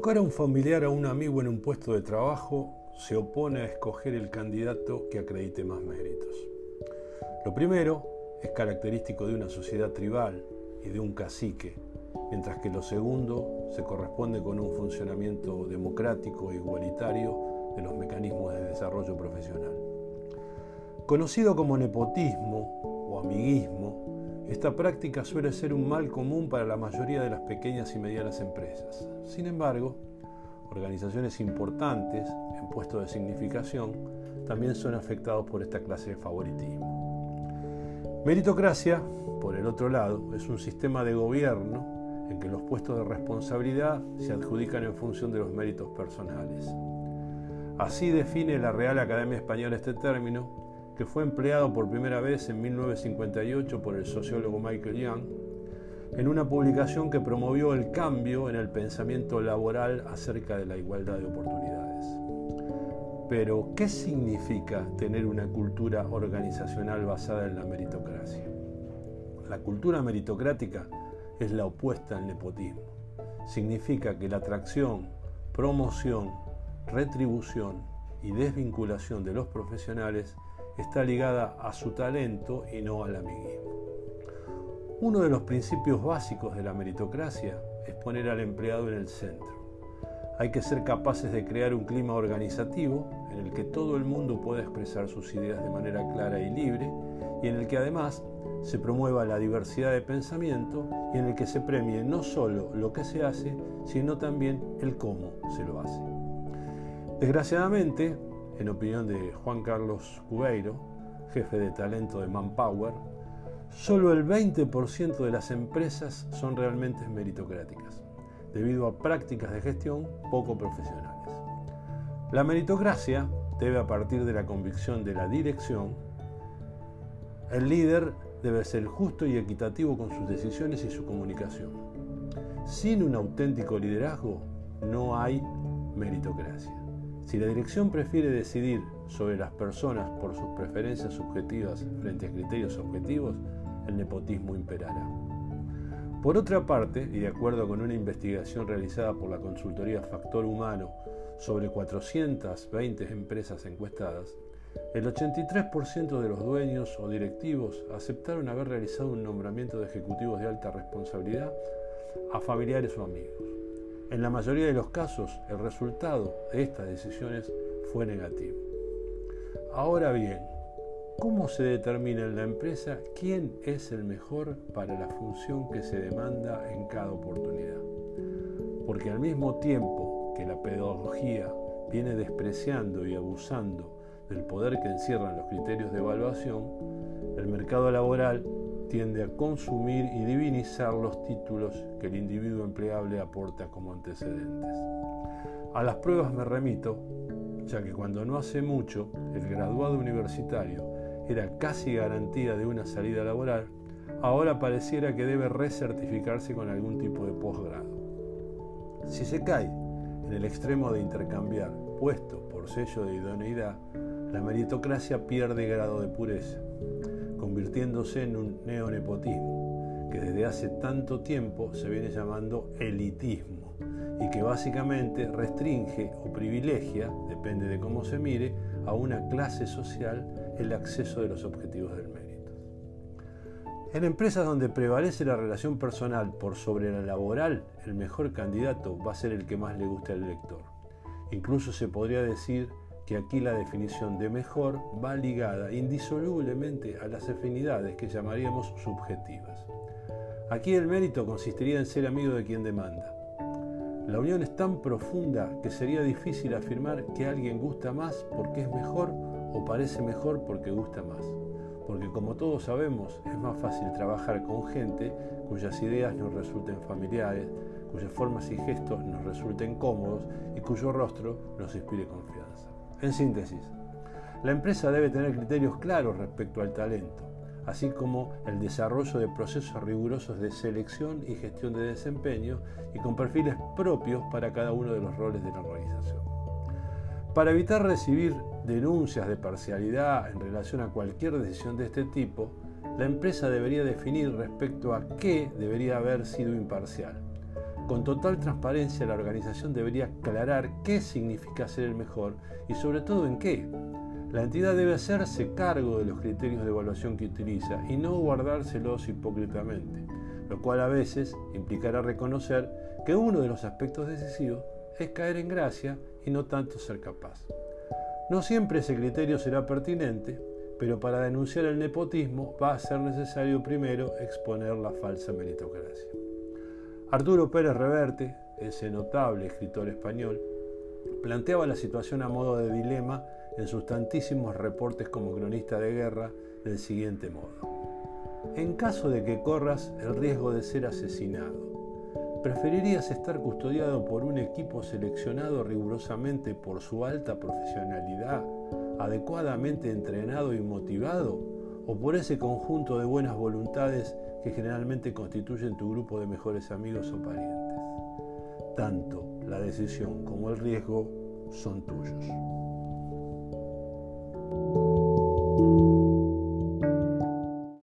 Colocar a un familiar a un amigo en un puesto de trabajo se opone a escoger el candidato que acredite más méritos. Lo primero es característico de una sociedad tribal y de un cacique, mientras que lo segundo se corresponde con un funcionamiento democrático e igualitario de los mecanismos de desarrollo profesional. Conocido como nepotismo o amiguismo, esta práctica suele ser un mal común para la mayoría de las pequeñas y medianas empresas. Sin embargo, organizaciones importantes en puestos de significación también son afectados por esta clase de favoritismo. Meritocracia, por el otro lado, es un sistema de gobierno en que los puestos de responsabilidad se adjudican en función de los méritos personales. Así define la Real Academia Española este término, que fue empleado por primera vez en 1958 por el sociólogo Michael Young, en una publicación que promovió el cambio en el pensamiento laboral acerca de la igualdad de oportunidades. Pero, ¿qué significa tener una cultura organizacional basada en la meritocracia? La cultura meritocrática es la opuesta al nepotismo. Significa que la atracción, promoción, retribución y desvinculación de los profesionales está ligada a su talento y no al amiguismo. Uno de los principios básicos de la meritocracia es poner al empleado en el centro. Hay que ser capaces de crear un clima organizativo en el que todo el mundo pueda expresar sus ideas de manera clara y libre y en el que además se promueva la diversidad de pensamiento y en el que se premie no solo lo que se hace, sino también el cómo se lo hace. Desgraciadamente, en opinión de Juan Carlos Cubeiro, jefe de talento de Manpower, solo el 20% de las empresas son realmente meritocráticas debido a prácticas de gestión poco profesionales. La meritocracia debe a partir de la convicción de la dirección. El líder debe ser justo y equitativo con sus decisiones y su comunicación. Sin un auténtico liderazgo no hay meritocracia. Si la dirección prefiere decidir sobre las personas por sus preferencias subjetivas frente a criterios objetivos, el nepotismo imperará. Por otra parte, y de acuerdo con una investigación realizada por la consultoría Factor Humano sobre 420 empresas encuestadas, el 83% de los dueños o directivos aceptaron haber realizado un nombramiento de ejecutivos de alta responsabilidad a familiares o amigos. En la mayoría de los casos, el resultado de estas decisiones fue negativo. Ahora bien, ¿Cómo se determina en la empresa quién es el mejor para la función que se demanda en cada oportunidad? Porque al mismo tiempo que la pedagogía viene despreciando y abusando del poder que encierran los criterios de evaluación, el mercado laboral tiende a consumir y divinizar los títulos que el individuo empleable aporta como antecedentes. A las pruebas me remito, ya que cuando no hace mucho, el graduado universitario era casi garantía de una salida laboral, ahora pareciera que debe recertificarse con algún tipo de posgrado. Si se cae en el extremo de intercambiar puesto por sello de idoneidad, la meritocracia pierde grado de pureza, convirtiéndose en un neonepotismo, que desde hace tanto tiempo se viene llamando elitismo y que básicamente restringe o privilegia, depende de cómo se mire, a una clase social el acceso de los objetivos del mérito. En empresas donde prevalece la relación personal por sobre la laboral, el mejor candidato va a ser el que más le guste al lector. Incluso se podría decir que aquí la definición de mejor va ligada indisolublemente a las afinidades que llamaríamos subjetivas. Aquí el mérito consistiría en ser amigo de quien demanda. La unión es tan profunda que sería difícil afirmar que alguien gusta más porque es mejor o parece mejor porque gusta más. Porque como todos sabemos, es más fácil trabajar con gente cuyas ideas nos resulten familiares, cuyas formas y gestos nos resulten cómodos y cuyo rostro nos inspire confianza. En síntesis, la empresa debe tener criterios claros respecto al talento, así como el desarrollo de procesos rigurosos de selección y gestión de desempeño y con perfiles propios para cada uno de los roles de la organización. Para evitar recibir denuncias de parcialidad en relación a cualquier decisión de este tipo, la empresa debería definir respecto a qué debería haber sido imparcial, Con total transparencia la organización debería aclarar qué significa ser el mejor y sobre todo en qué. La entidad debe hacerse cargo de los criterios de evaluación que utiliza y no guardárselos hipócritamente, lo cual a veces implicará reconocer que uno de los aspectos decisivos es caer en gracia y no tanto ser capaz. No siempre ese criterio será pertinente, pero para denunciar el nepotismo va a ser necesario primero exponer la falsa meritocracia. Arturo Pérez Reverte, ese notable escritor español, planteaba la situación a modo de dilema en sus tantísimos reportes como cronista de guerra del siguiente modo. En caso de que corras el riesgo de ser asesinado, ¿preferirías estar custodiado por un equipo seleccionado rigurosamente por su alta profesionalidad, adecuadamente entrenado y motivado, o por ese conjunto de buenas voluntades que generalmente constituyen tu grupo de mejores amigos o parientes. Tanto la decisión como el riesgo son tuyos.